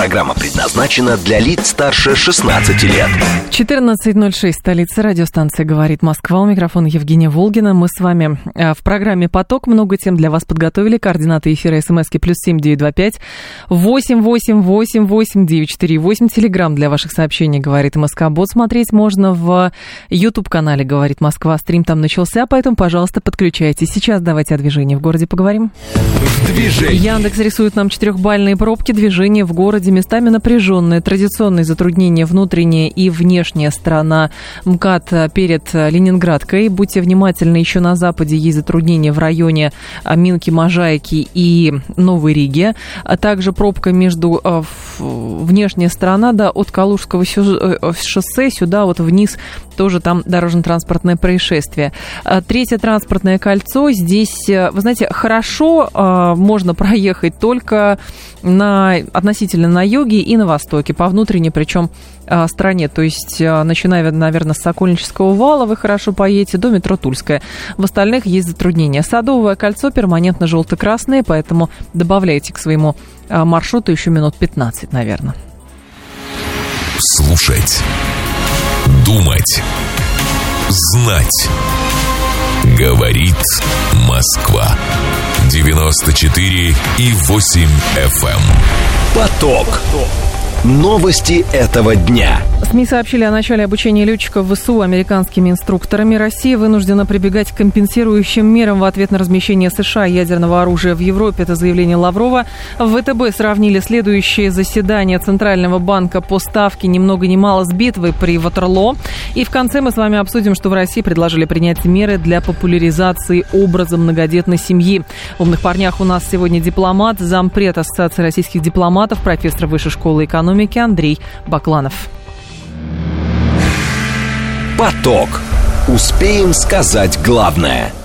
Программа предназначена для лиц старше 16 лет. 14.06, столица радиостанция «Говорит Москва». У микрофона Евгения Волгина. Мы с вами э, в программе «Поток». Много тем для вас подготовили. Координаты эфира смски плюс семь девять два пять восемь восемь восемь восемь девять четыре восемь. Телеграмм для ваших сообщений «Говорит Москва». Бот смотреть можно в YouTube-канале «Говорит Москва». Стрим там начался, поэтому, пожалуйста, подключайтесь. Сейчас давайте о движении в городе поговорим. В движении. Яндекс рисует нам четырехбальные пробки. Движение в городе местами напряженное. Традиционные затруднения внутренняя и внешняя сторона МКАД перед Ленинградкой. Будьте внимательны, еще на западе есть затруднения в районе а, Минки, Можайки и Новой Риги. А также пробка между а, внешняя сторона, да, от Калужского э, шоссе сюда вот вниз тоже там дорожно-транспортное происшествие. Третье транспортное кольцо. Здесь, э, вы знаете, хорошо можно проехать только на, относительно на юге и на востоке, по внутренней причем а, стране. То есть, а, начиная, наверное, с Сокольнического вала, вы хорошо поедете до метро Тульская. В остальных есть затруднения. Садовое кольцо перманентно желто-красное, поэтому добавляйте к своему а, маршруту еще минут 15, наверное. Слушать. Думать. Знать. Говорит Москва. 94 и 8 FM. Эм. Поток. Новости этого дня. СМИ сообщили о начале обучения летчиков ВСУ американскими инструкторами. Россия вынуждена прибегать к компенсирующим мерам в ответ на размещение США ядерного оружия в Европе. Это заявление Лаврова. В ВТБ сравнили следующее заседание Центрального банка по ставке ни много ни мало с битвой при Ватерло. И в конце мы с вами обсудим, что в России предложили принять меры для популяризации образа многодетной семьи. В «Умных парнях» у нас сегодня дипломат, зампред Ассоциации российских дипломатов, профессор Высшей школы экономики экономики Андрей Бакланов. Поток. Успеем сказать главное –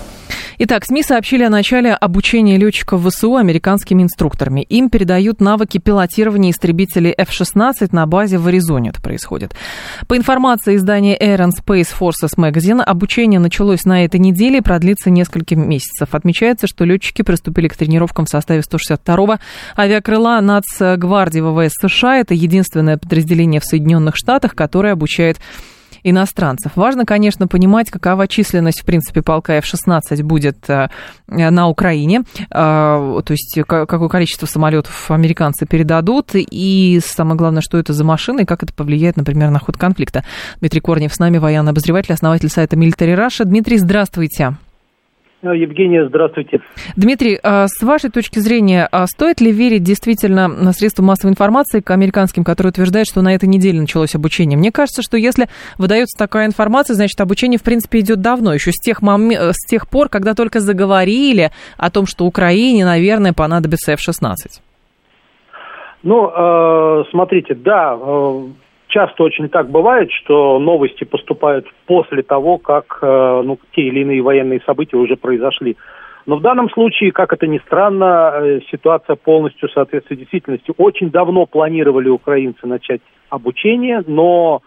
Итак, СМИ сообщили о начале обучения летчиков ВСУ американскими инструкторами. Им передают навыки пилотирования истребителей F-16 на базе в Аризоне. Это происходит. По информации издания Air and Space Forces Magazine, обучение началось на этой неделе и продлится несколько месяцев. Отмечается, что летчики приступили к тренировкам в составе 162-го авиакрыла Нацгвардии ВВС США. Это единственное подразделение в Соединенных Штатах, которое обучает иностранцев. Важно, конечно, понимать, какова численность, в принципе, полка F-16 будет э, на Украине, э, то есть какое количество самолетов американцы передадут, и самое главное, что это за машины, и как это повлияет, например, на ход конфликта. Дмитрий Корнев с нами, военный обозреватель, основатель сайта Military Russia. Дмитрий, здравствуйте. Э, Евгения, здравствуйте. Дмитрий, а с вашей точки зрения, а стоит ли верить действительно на средства массовой информации к американским, которые утверждают, что на этой неделе началось обучение? Мне кажется, что если выдается такая информация, значит, обучение, в принципе, идет давно, еще с тех, мом... Э, с тех пор, когда только заговорили о том, что Украине, наверное, понадобится F-16. Ну, э, смотрите, да, часто очень так бывает, что новости поступают после того, как э, ну, те или иные военные события уже произошли. Но в данном случае, как это ни странно, э, ситуация полностью соответствует действительности. Очень давно планировали украинцы начать обучение, но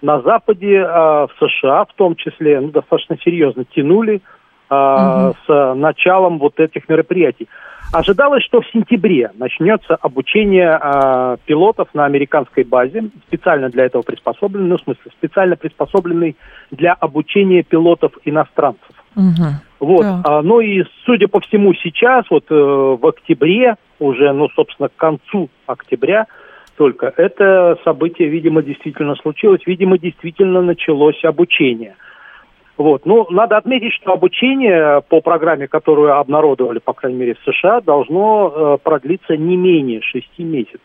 на Западе, э, в США в том числе, ну, достаточно серьезно тянули угу. с началом вот этих мероприятий. Ожидалось, что в сентябре начнется обучение э, пилотов на американской базе, специально для этого приспособленный, ну, в смысле, специально приспособленный для обучения пилотов иностранцев. Угу. Вот, да. а, ну и, судя по всему, сейчас, вот э, в октябре, уже, ну, собственно, к концу октября, только это событие, видимо, действительно случилось, видимо, действительно началось обучение – вот. Ну, надо отметить, что обучение по программе, которую обнародовали, по крайней мере, в США, должно э, продлиться не менее шести месяцев.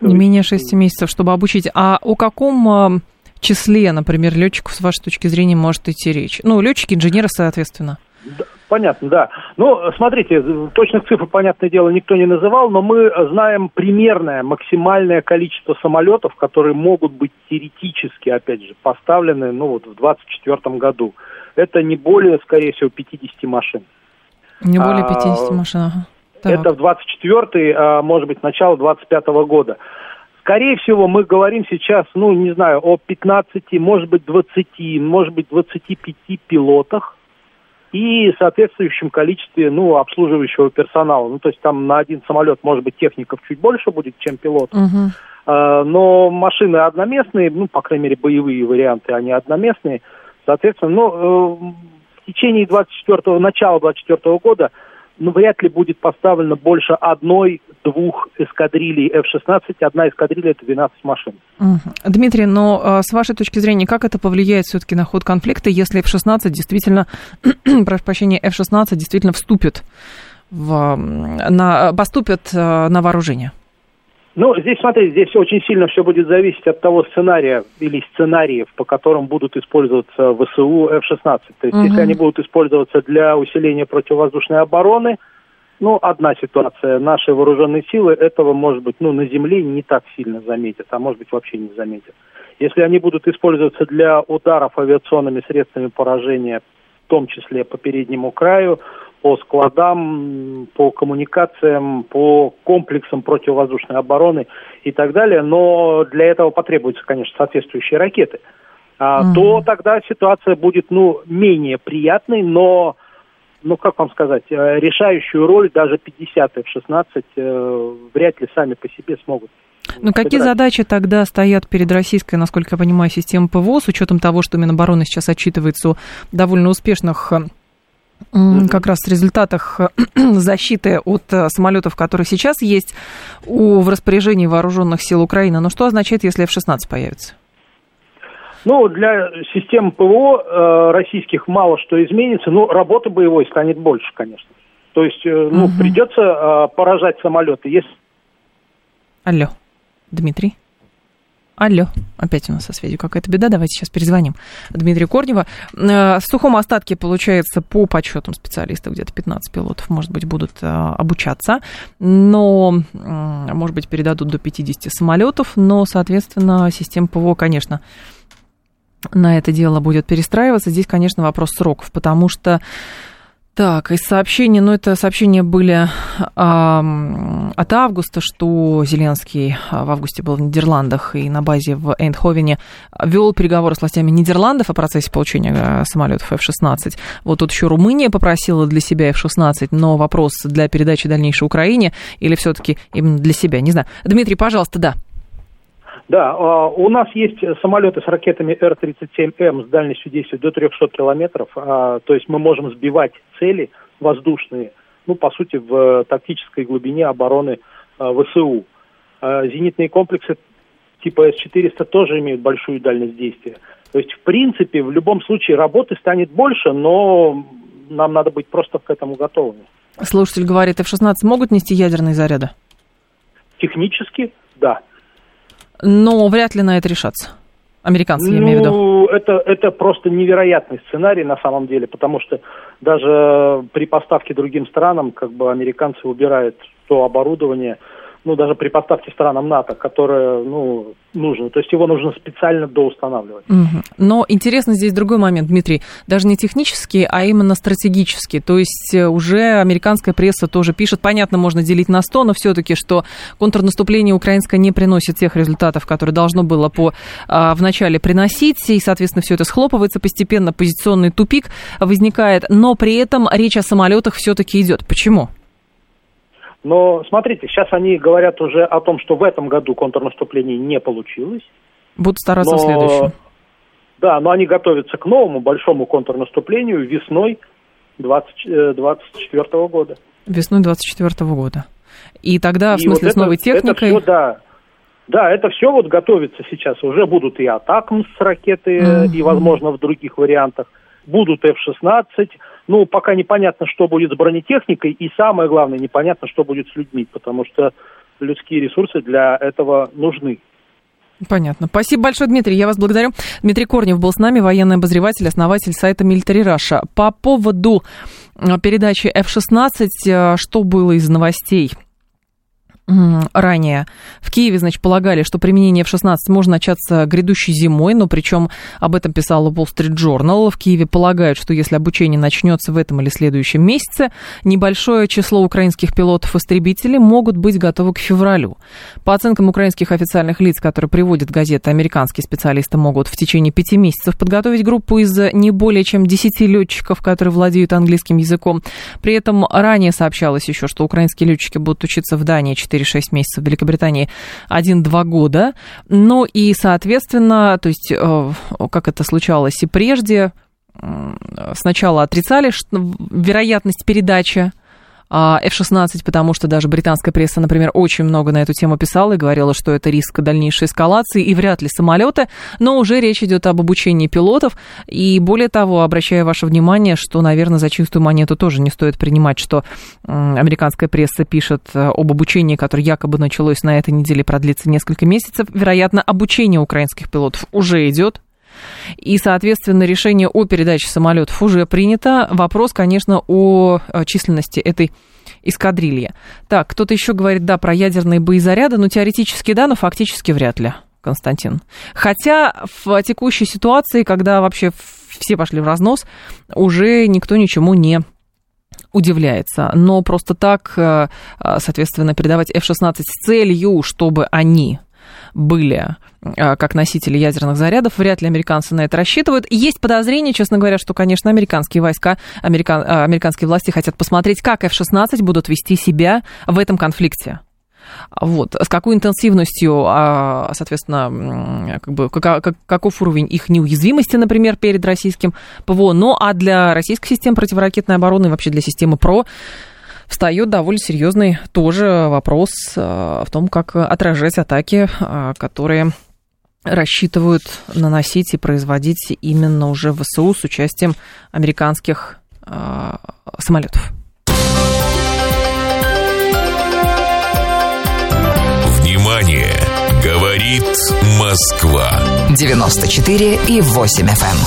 Не менее шести месяцев, чтобы обучить. А о каком э, числе, например, летчиков, с вашей точки зрения, может идти речь? Ну, летчики, инженеры, соответственно. Понятно, да. Ну, смотрите, точных цифр, понятное дело, никто не называл, но мы знаем примерное максимальное количество самолетов, которые могут быть теоретически, опять же, поставлены, ну, вот в 2024 году. Это не более, скорее всего, 50 машин. Не более 50 а, машин, ага. Это в 24 а, может быть, начало 25 года. Скорее всего, мы говорим сейчас, ну, не знаю, о 15, может быть, 20, может быть, 25 пилотах и соответствующем количестве, ну, обслуживающего персонала. Ну, то есть там на один самолет, может быть, техников чуть больше будет, чем пилот. Uh-huh. Но машины одноместные, ну, по крайней мере, боевые варианты, они одноместные. Соответственно, ну, э, в течение 24 начала 24 года ну, вряд ли будет поставлено больше одной-двух эскадрилей F-16. Одна эскадрилья – это 12 машин. Дмитрий, но а, с вашей точки зрения, как это повлияет все-таки на ход конфликта, если F-16 действительно, прошу прощения, F-16 действительно вступит в, на, поступит а, на вооружение? Ну, здесь, смотрите, здесь очень сильно все будет зависеть от того сценария или сценариев, по которым будут использоваться ВСУ F-16. То есть, угу. если они будут использоваться для усиления противовоздушной обороны, ну, одна ситуация. Наши вооруженные силы этого, может быть, ну, на земле не так сильно заметят, а может быть, вообще не заметят. Если они будут использоваться для ударов авиационными средствами поражения, в том числе по переднему краю, по складам, по коммуникациям, по комплексам противовоздушной обороны и так далее, но для этого потребуются, конечно, соответствующие ракеты. А, mm То тогда ситуация будет, ну, менее приятной, но, ну, как вам сказать, э, решающую роль даже 50 F-16 э, вряд ли сами по себе смогут. Ну, какие задачи тогда стоят перед российской, насколько я понимаю, системой ПВО, с учетом того, что Минобороны сейчас отчитывается о довольно успешных э, как раз результатах э, защиты от э, самолетов, которые сейчас есть у, в распоряжении вооруженных сил Украины. Но что означает, если F-16 появится? Ну, для систем ПВО э, российских мало что изменится, но работы боевой станет больше, конечно. То есть, э, ну, угу. придется э, поражать самолеты. Если... Алло, Дмитрий. Алло, опять у нас со связью какая-то беда. Давайте сейчас перезвоним Дмитрию Корнева. Э, в сухом остатке, получается, по подсчетам специалистов, где-то 15 пилотов, может быть, будут э, обучаться, но, может быть, передадут до 50 самолетов, но, соответственно, система ПВО, конечно, на это дело будет перестраиваться. Здесь, конечно, вопрос сроков, потому что так, из сообщений, ну это сообщения были а, от августа, что Зеленский а, в августе был в Нидерландах и на базе в Эйндховене вел переговоры с властями Нидерландов о процессе получения а, самолетов F-16. Вот тут еще Румыния попросила для себя F-16, но вопрос для передачи дальнейшей Украине или все-таки именно для себя, не знаю. Дмитрий, пожалуйста, да. Да, а, у нас есть самолеты с ракетами Р-37М с дальностью действия до 300 километров, а, то есть мы можем сбивать цели воздушные, ну, по сути, в тактической глубине обороны а, ВСУ. Зенитные комплексы типа С-400 тоже имеют большую дальность действия. То есть, в принципе, в любом случае работы станет больше, но нам надо быть просто к этому готовыми. Слушатель говорит, F-16 могут нести ядерные заряды? Технически, да но вряд ли на это решаться. Американцы, я имею в виду. Ну, это, это просто невероятный сценарий на самом деле, потому что даже при поставке другим странам, как бы американцы убирают то оборудование, ну, даже при поставке странам НАТО, которое, ну, нужно. То есть его нужно специально доустанавливать. Угу. Но интересно здесь другой момент, Дмитрий. Даже не технический, а именно стратегический. То есть э, уже американская пресса тоже пишет, понятно, можно делить на 100, но все-таки, что контрнаступление украинское не приносит тех результатов, которые должно было по, а, вначале приносить, и, соответственно, все это схлопывается постепенно, позиционный тупик возникает, но при этом речь о самолетах все-таки идет. Почему? Но смотрите, сейчас они говорят уже о том, что в этом году контрнаступление не получилось. Будут стараться но, в следующем. Да, но они готовятся к новому большому контрнаступлению весной 2024 э, года. Весной 2024 года. И тогда, в смысле, вот с новой техникой... Это все, да, да, это все вот готовится сейчас. Уже будут и атакам с ракеты, mm-hmm. и, возможно, в других вариантах. Будут F-16, ну, пока непонятно, что будет с бронетехникой, и самое главное, непонятно, что будет с людьми, потому что людские ресурсы для этого нужны. Понятно. Спасибо большое, Дмитрий. Я вас благодарю. Дмитрий Корнев был с нами, военный обозреватель, основатель сайта Military Russia. По поводу э, передачи F-16, э, что было из новостей? Ранее. В Киеве, значит, полагали, что применение F-16 может начаться грядущей зимой, но причем об этом писала Wall Street Journal. В Киеве полагают, что если обучение начнется в этом или следующем месяце, небольшое число украинских пилотов-истребителей могут быть готовы к февралю. По оценкам украинских официальных лиц, которые приводят газеты, американские специалисты могут в течение пяти месяцев подготовить группу из не более чем десяти летчиков, которые владеют английским языком. При этом ранее сообщалось еще, что украинские летчики будут учиться в Дании 4-6 месяцев, в Великобритании 1-2 года. Ну и, соответственно, то есть, э, как это случалось и прежде, сначала отрицали вероятность передачи F-16, потому что даже британская пресса, например, очень много на эту тему писала и говорила, что это риск дальнейшей эскалации и вряд ли самолеты, но уже речь идет об обучении пилотов, и более того, обращаю ваше внимание, что, наверное, за чистую монету тоже не стоит принимать, что американская пресса пишет э, об обучении, которое якобы началось на этой неделе, продлится несколько месяцев. Вероятно, обучение украинских пилотов уже идет, и, соответственно, решение о передаче самолетов уже принято. Вопрос, конечно, о численности этой эскадрильи. Так, кто-то еще говорит, да, про ядерные боезаряды, но теоретически да, но фактически вряд ли. Константин. Хотя в текущей ситуации, когда вообще все пошли в разнос, уже никто ничему не удивляется. Но просто так, э, соответственно, передавать F-16 с целью, чтобы они были а, как носители ядерных зарядов. Вряд ли американцы на это рассчитывают. Есть подозрение, честно говоря, что, конечно, американские войска, американ, а, американские власти хотят посмотреть, как F-16 будут вести себя в этом конфликте. Вот. С какой интенсивностью, а, соответственно, как бы, как, каков уровень их неуязвимости, например, перед российским ПВО. Ну, а для российской системы противоракетной обороны вообще для системы ПРО встает довольно серьезный тоже вопрос в том, как отражать атаки, которые рассчитывают наносить и производить именно уже в ВСУ с участием американских э, самолетов. Внимание! Говорит Москва. 94 и 8 FM. Эм.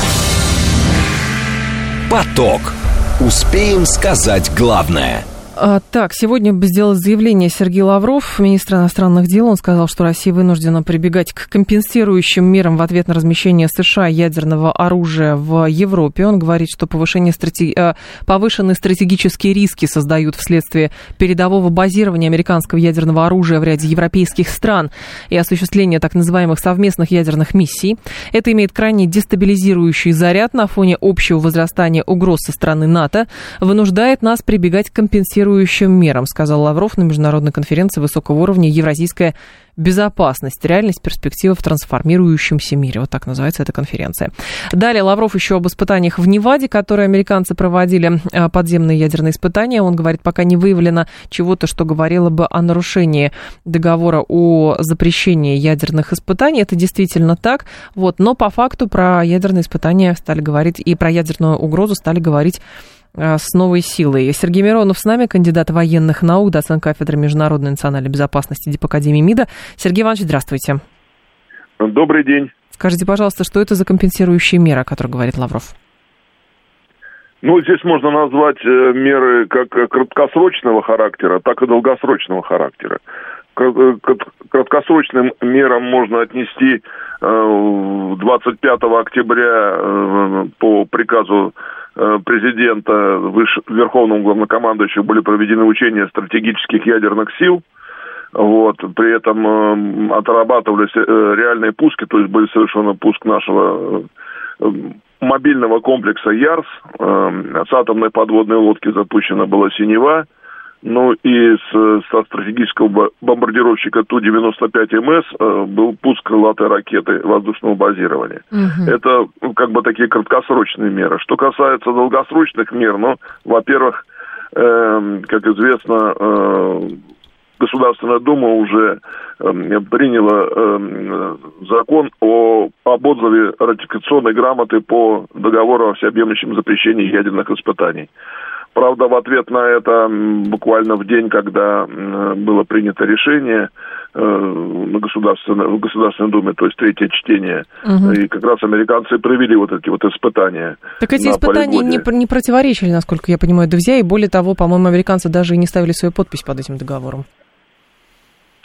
Поток. Успеем сказать главное – так, сегодня сделал заявление Сергей Лавров, министр иностранных дел. Он сказал, что Россия вынуждена прибегать к компенсирующим мерам в ответ на размещение США ядерного оружия в Европе. Он говорит, что повышение стратег... А, повышенные стратегические риски создают вследствие передового базирования американского ядерного оружия в ряде европейских стран и осуществления так называемых совместных ядерных миссий. Это имеет крайне дестабилизирующий заряд на фоне общего возрастания угроз со стороны НАТО, вынуждает нас прибегать к компенсирующим корректирующим мерам, сказал Лавров на международной конференции высокого уровня «Евразийская безопасность. Реальность перспектива в трансформирующемся мире». Вот так называется эта конференция. Далее Лавров еще об испытаниях в Неваде, которые американцы проводили, э, подземные ядерные испытания. Он говорит, пока не выявлено чего-то, что говорило бы о нарушении договора о запрещении ядерных испытаний. Это действительно так. Вот. Но по факту про ядерные испытания стали говорить и про ядерную угрозу стали говорить с новой силой. Сергей Миронов с нами, кандидат военных наук, доцент кафедры международной национальной безопасности Дипакадемии МИДа. Сергей Иванович, здравствуйте. Добрый день. Скажите, пожалуйста, что это за компенсирующие меры, о которых говорит Лавров? Ну, здесь можно назвать э, меры как краткосрочного характера, так и долгосрочного характера. Э, краткосрочным мерам можно отнести 25 октября по приказу Э, президента, выше, верховным главнокомандующим были проведены учения стратегических ядерных сил. Вот, при этом э, отрабатывались э, реальные пуски, то есть были совершены пуск нашего э, мобильного комплекса ЯРС, э, с атомной подводной лодки запущена была «Синева», ну и с, со стратегического бомбардировщика Ту-95МС э, был пуск крылатой ракеты воздушного базирования. Угу. Это ну, как бы такие краткосрочные меры. Что касается долгосрочных мер, ну, во-первых, э, как известно, э, Государственная Дума уже э, приняла э, закон о, об отзыве ратификационной грамоты по договору о всеобъемлющем запрещении ядерных испытаний. Правда, в ответ на это, буквально в день, когда было принято решение э, на государственной, в Государственной Думе, то есть третье чтение, угу. и как раз американцы провели вот эти вот испытания. Так эти испытания не, не противоречили, насколько я понимаю, друзья, и более того, по-моему, американцы даже и не ставили свою подпись под этим договором.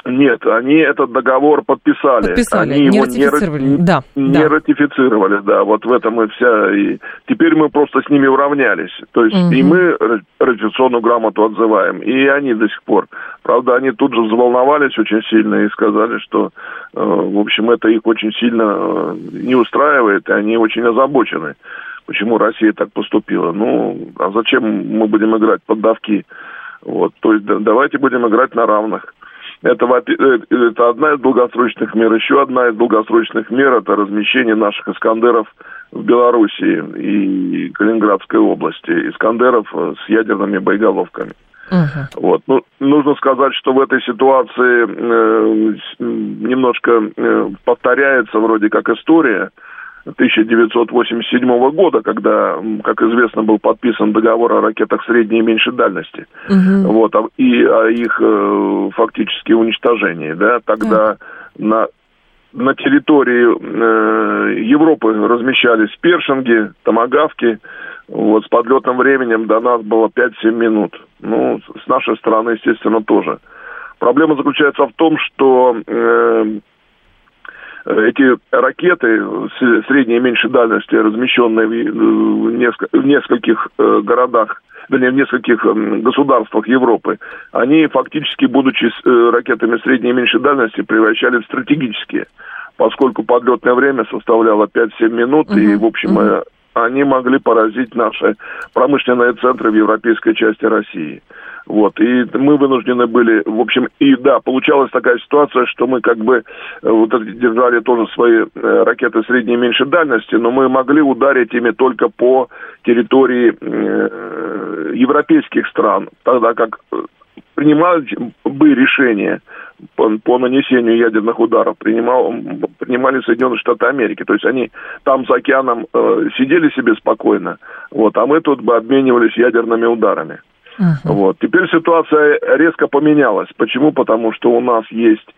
Нет, они этот договор подписали. Подписали, они не его ратифицировали. Не, да, не да. ратифицировали, да. Вот в этом и вся. И теперь мы просто с ними уравнялись. То есть Мгм. и мы ратификационную грамоту отзываем, и они до сих пор. Правда, они тут же взволновались очень сильно и сказали, что, э, в общем, это их очень сильно э, не устраивает, и они очень озабочены. Почему Россия так поступила? Ну, а зачем мы будем играть под давки? Вот, то есть да- давайте будем играть на равных. Это, э, это одна из долгосрочных мер. Еще одна из долгосрочных мер – это размещение наших «Искандеров» в Белоруссии и Калининградской области. «Искандеров» э, с ядерными боеголовками. Мгм. Вот. Ну, нужно сказать, что в этой ситуации э, немножко э, повторяется вроде как история 1987 года, когда, как известно, был подписан договор о ракетах средней и меньшей дальности Мгм. вот, а- и о их э, фактически уничтожении, да, тогда на на территории э, Европы размещались першинги, томагавки, вот, с подлетным временем до нас было 5-7 минут. Ну, с- с нашей стороны, естественно, тоже. Проблема заключается в том, что э, эти ракеты средней и меньшей дальности, размещенные в, э, неск- в нескольких э, городах, вернее, в нескольких государствах Европы, они фактически, будучи э, ракетами средней и меньшей дальности, превращались в стратегические, поскольку подлетное время составляло 5-7 минут, и, Мгм, в общем, мгм. Они могли поразить наши промышленные центры в европейской части России. Вот, и мы вынуждены были, в общем, и да, получалась такая ситуация, что мы как бы э, вот держали тоже свои э, ракеты средней и меньшей дальности, но мы могли ударить ими только по территории э, европейских стран, тогда как принимать бы решение по, по нанесению ядерных ударов принимал, принимали Соединенные Штаты Америки. То есть они там за океаном э, сидели себе спокойно, вот, а мы тут бы обменивались ядерными ударами. Мгм. Вот. Теперь ситуация резко поменялась. Почему? Потому что у нас есть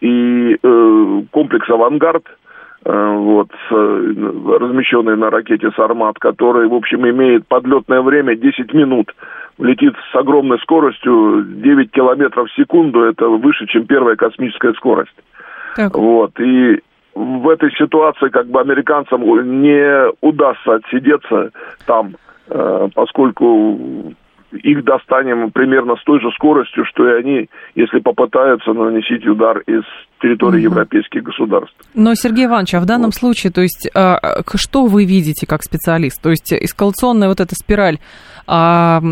и э, комплекс «Авангард», э, вот, с, э, размещенный на ракете «Сармат», который, в общем, имеет подлетное время 10 минут. Летит с огромной скоростью 9 километров в секунду. Это выше, чем первая космическая скорость. Так, Вот. И в этой ситуации как бы американцам не удастся отсидеться там, э, поскольку их достанем примерно с той же скоростью, что и они, если попытаются наносить удар из территории Мгм. европейских государств. Но, Сергей Иванович, а в данном Вот. случае, то есть, а, что вы видите как специалист? То есть, эскалационная вот эта спираль а,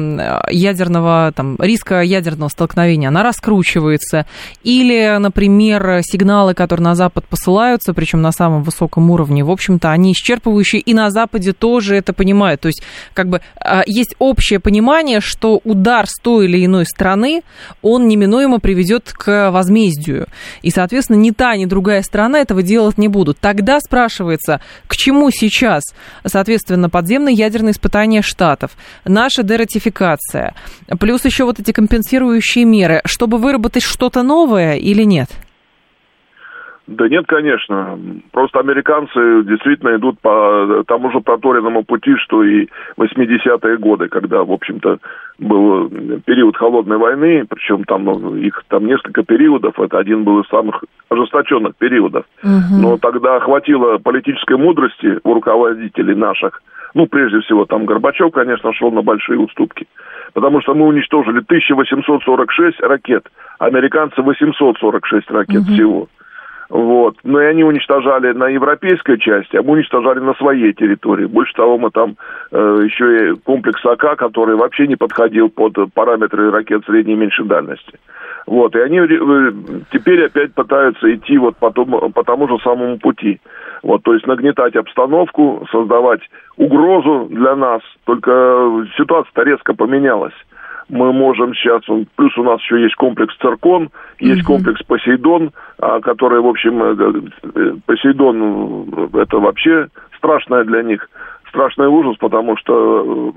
ядерного, там, риска ядерного столкновения, она раскручивается? Или, например, сигналы, которые на Запад посылаются, причем на самом высоком уровне, в общем-то, они исчерпывающие, и на Западе тоже это понимают. То есть, как бы, а, есть общее понимание, что удар с той или иной страны, он неминуемо приведет к возмездию. И, соответственно, ни та, ни другая страна этого делать не будут. Тогда спрашивается, к чему сейчас, соответственно, подземные ядерные испытания Штатов, наша дератификация, плюс еще вот эти компенсирующие меры, чтобы выработать что-то новое или нет? Да нет, конечно. Просто американцы действительно идут по тому же проторенному пути, что и 80-е годы, когда, в общем-то, был период холодной войны, причем там ну, их там несколько периодов, это один был из самых ожесточенных периодов. Но тогда хватило политической мудрости у руководителей наших. Ну, прежде всего, там Горбачев, конечно, шел на большие уступки. Потому что мы уничтожили 1846 ракет, американцы 846 ракет всего. Вот. Но и они уничтожали на европейской части, а мы уничтожали на своей территории. Больше того, мы там э, еще и комплекс АК, который вообще не подходил под параметры ракет средней и меньшей дальности. Вот. И они э, теперь опять пытаются идти вот по тому, по тому же самому пути. Вот, то есть нагнетать обстановку, создавать угрозу для нас. Только ситуация-то резко поменялась мы можем сейчас, плюс у нас еще есть комплекс Циркон, есть Мгм. комплекс Посейдон, а, который, в общем, э, э, Посейдон э, это вообще страшное для них, страшный ужас, потому что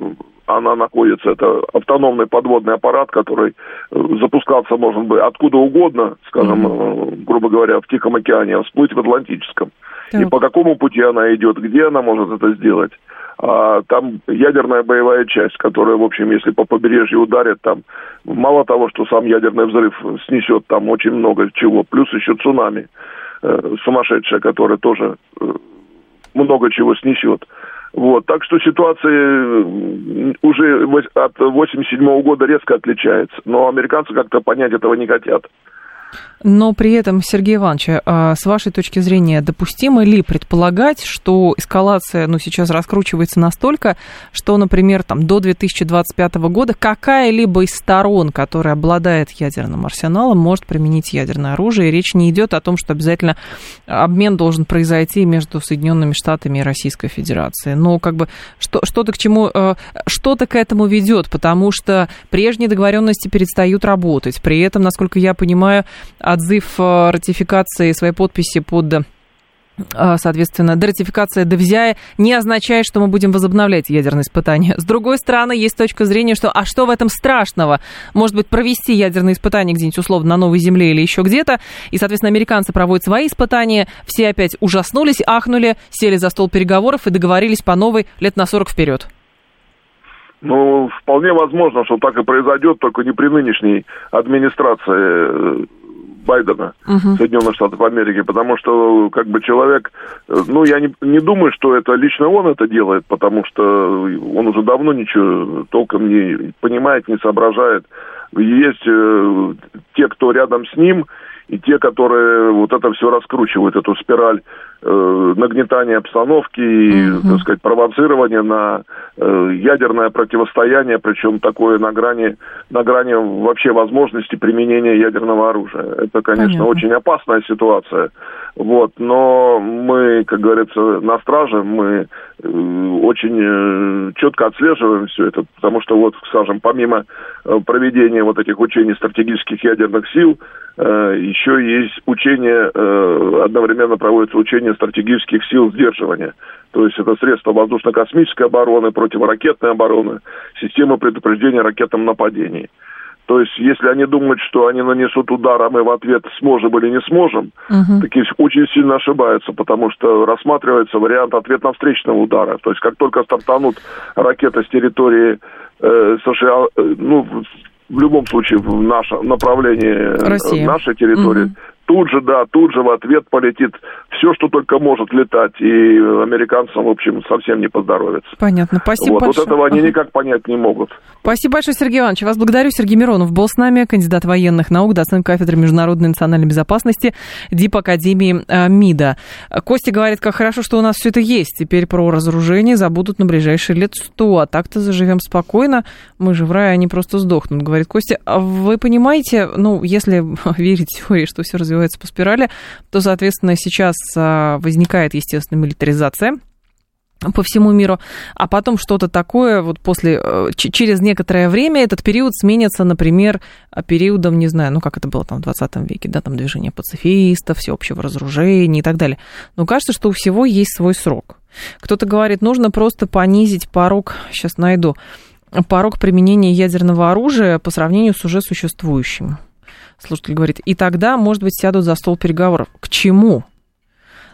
она находится, это автономный подводный аппарат, который э, запускаться можно бы откуда угодно, скажем, э, грубо говоря, в Тихом океане, а всплыть в Атлантическом. И Так. по какому пути она идет, где она может это сделать. А там ядерная боевая часть, которая, в общем, если по побережью ударит, там мало того, что сам ядерный взрыв снесет там очень много чего, плюс еще цунами э, сумасшедшее, которое тоже э, много чего снесет. Вот, так что ситуация уже от 87 года резко отличается. Но американцы как-то понять этого не хотят. Но при этом, Сергей Иванович, а, с вашей точки зрения, допустимо ли предполагать, что эскалация ну, сейчас раскручивается настолько, что, например, там, до 2025 года какая-либо из сторон, которая обладает ядерным арсеналом, может применить ядерное оружие, и речь не идет о том, что обязательно обмен должен произойти между Соединенными Штатами и Российской Федерацией. Но как бы что, что-то к чему, э, что-то к этому ведет, потому что прежние договоренности перестают работать. При этом, насколько я понимаю, отзыв э, ратификации своей подписи под э, соответственно, дератификация ДВЗЯ не означает, что мы будем возобновлять ядерные испытания. С другой стороны, есть точка зрения, что а что в этом страшного? Может быть, провести ядерные испытания где-нибудь условно на Новой Земле или еще где-то, и, соответственно, американцы проводят свои испытания, все опять ужаснулись, ахнули, сели за стол переговоров и договорились по новой лет на 40 вперед. Ну, вполне возможно, что так и произойдет, только не при нынешней администрации Байдена угу. Соединенных Штатов Америки, потому что как бы человек, э, ну я не, не думаю, что это лично он это делает, потому что он уже давно ничего толком не понимает, не соображает. Есть э, те, кто рядом с ним, и те, которые вот это все раскручивают, эту спираль э, нагнетания обстановки и, угу. так сказать, провоцирования на э, ядерное противостояние, причем такое на грани, на грани вообще возможности применения ядерного оружия. Это, конечно, Понятно. очень опасная ситуация. Вот, но мы, как говорится, на страже, мы э, очень э, четко отслеживаем все это, потому что вот, скажем, помимо э, проведения вот этих учений стратегических ядерных сил, еще есть учения, э, одновременно проводятся учения стратегических сил сдерживания. То есть это средства воздушно-космической обороны, противоракетной обороны, система предупреждения ракетным нападений. То есть, если они думают, что они нанесут удар, а мы в ответ сможем или не сможем, угу. такие очень сильно ошибаются, потому что рассматривается вариант ответно-встречного удара. То есть, как только стартанут ракеты с территории э, США, э, ну, в любом случае в наше направлении Россия. нашей территории. Угу тут же, да, тут же в ответ полетит все, что только может летать, и американцам, в общем, совсем не поздоровится. Понятно, спасибо вот, большое. Вот этого они никак понять не могут. Спасибо большое, Сергей Иванович. Вас благодарю. Сергей Миронов был с нами, кандидат военных наук, доцент кафедры международной национальной безопасности ДИП Академии э, МИДа. Костя говорит, как хорошо, что у нас все это есть. Теперь про разоружение забудут на ближайшие лет сто, а так-то заживем спокойно. Мы же в рае, они просто сдохнут, говорит Костя. А вы понимаете, ну, если верить теории, что все развивается развивается по спирали, то, соответственно, сейчас а, возникает, естественно, милитаризация по всему миру, а потом что-то такое, вот после, э, через некоторое время этот период сменится, например, периодом, не знаю, ну, как это было там в 20 веке, да, там движение пацифистов, всеобщего разоружения и так далее. Но кажется, что у всего есть свой срок. Кто-то говорит, нужно просто понизить порог, сейчас найду, порог применения ядерного оружия по сравнению с уже существующим. Слушатель говорит, и тогда, может быть, сядут за стол переговоров. К чему?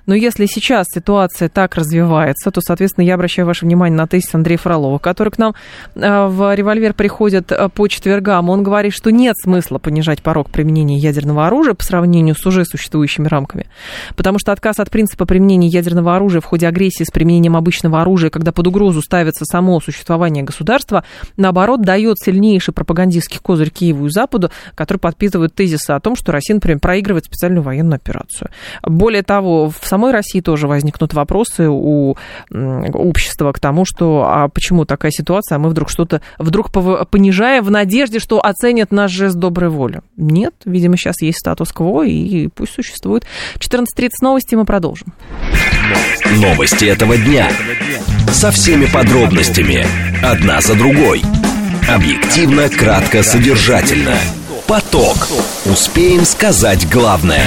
Но если сейчас ситуация так развивается, то, соответственно, я обращаю ваше внимание на тезис Андрея Фролова, который к нам э, в револьвер приходит э, по четвергам. Он говорит, что нет смысла понижать порог применения ядерного оружия по сравнению с уже существующими рамками. Потому что отказ от принципа применения ядерного оружия в ходе агрессии с применением обычного оружия, когда под угрозу ставится само существование государства, наоборот, дает сильнейший пропагандистский козырь Киеву и Западу, который подпитывает тезисы о том, что Россия, например, проигрывает специальную военную операцию. Более того, в самой России тоже возникнут вопросы у общества к тому, что а почему такая ситуация, а мы вдруг что-то вдруг понижаем в надежде, что оценят наш жест доброй воли. Нет, видимо, сейчас есть статус-кво, и пусть существует. 14.30 новости, мы продолжим. Новости этого дня. Со всеми подробностями. Одна за другой. Объективно, кратко, содержательно. Поток. Успеем сказать главное.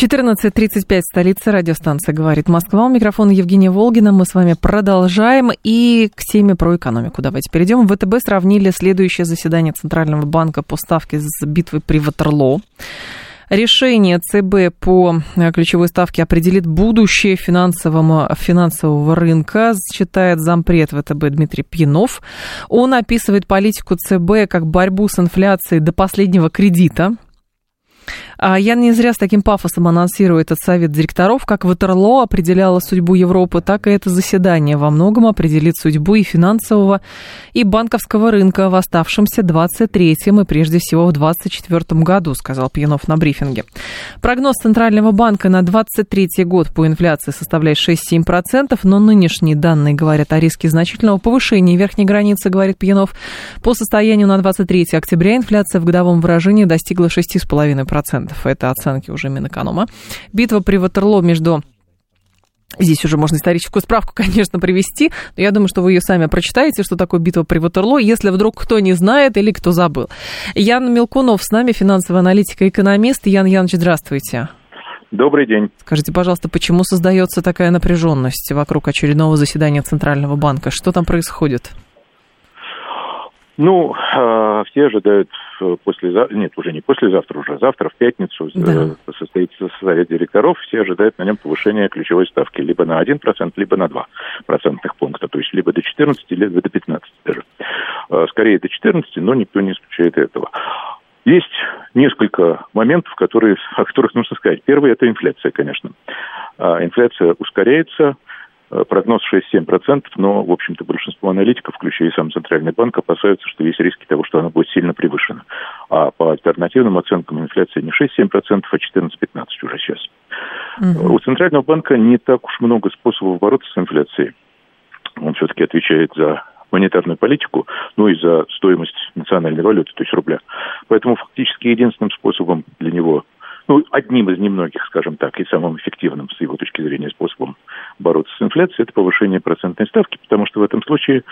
14.35, столица радиостанция «Говорит Москва». У микрофона Евгения Волгина. Мы с вами продолжаем. И к теме про экономику давайте перейдем. В ВТБ сравнили следующее заседание Центрального банка по ставке с битвой при Ватерлоо. Решение ЦБ по ключевой ставке определит будущее финансового, финансового рынка, считает зампред ВТБ Дмитрий Пьянов. Он описывает политику ЦБ как борьбу с инфляцией до последнего кредита. А я не зря с таким пафосом анонсирую этот совет директоров. Как Ватерлоо определяло судьбу Европы, так и это заседание во многом определит судьбу и финансового, и банковского рынка в оставшемся 23-м и прежде всего в 24 году, сказал Пьянов на брифинге. Прогноз Центрального банка на 23 год по инфляции составляет 6-7%, но нынешние данные говорят о риске значительного повышения верхней границы, говорит Пьянов. По состоянию на 23 октября инфляция в годовом выражении достигла 6,5%. Это оценки уже Минэконома. Битва при Ватерлоо между Здесь уже можно историческую справку, конечно, привести, но я думаю, что вы ее сами прочитаете, что такое битва при Ватерлоо, если вдруг кто не знает или кто забыл. Ян Мелкунов с нами, финансовый аналитик и экономист. Ян Янович, здравствуйте. Добрый день. Скажите, пожалуйста, почему создается такая напряженность вокруг очередного заседания Центрального банка? Что там происходит? Ну, э, все ожидают э, послезавтра, нет, уже не послезавтра, уже завтра, в пятницу, э, да. состоится совет директоров, все ожидают на нем повышения ключевой ставки либо на 1%, либо на 2 процентных пункта, то есть либо до 14, либо до 15 даже. Скорее до 14, но никто не исключает этого. Есть несколько моментов, которые, о которых нужно сказать. Первый – это инфляция, конечно. Инфляция ускоряется, прогноз 6-7%, но, в общем-то, большинство аналитиков, включая и сам Центральный банк, опасаются, что есть риски того, что она будет сильно превышена. А по альтернативным оценкам инфляция не 6-7%, а 14-15% уже сейчас. Угу. У Центрального банка не так уж много способов бороться с инфляцией. Он все-таки отвечает за монетарную политику, ну и за стоимость национальной валюты, то есть рубля. Поэтому фактически единственным способом для него ну, одним из немногих, скажем так, и самым эффективным с его точки зрения способом бороться с инфляцией, это повышение процентной ставки, потому что в этом случае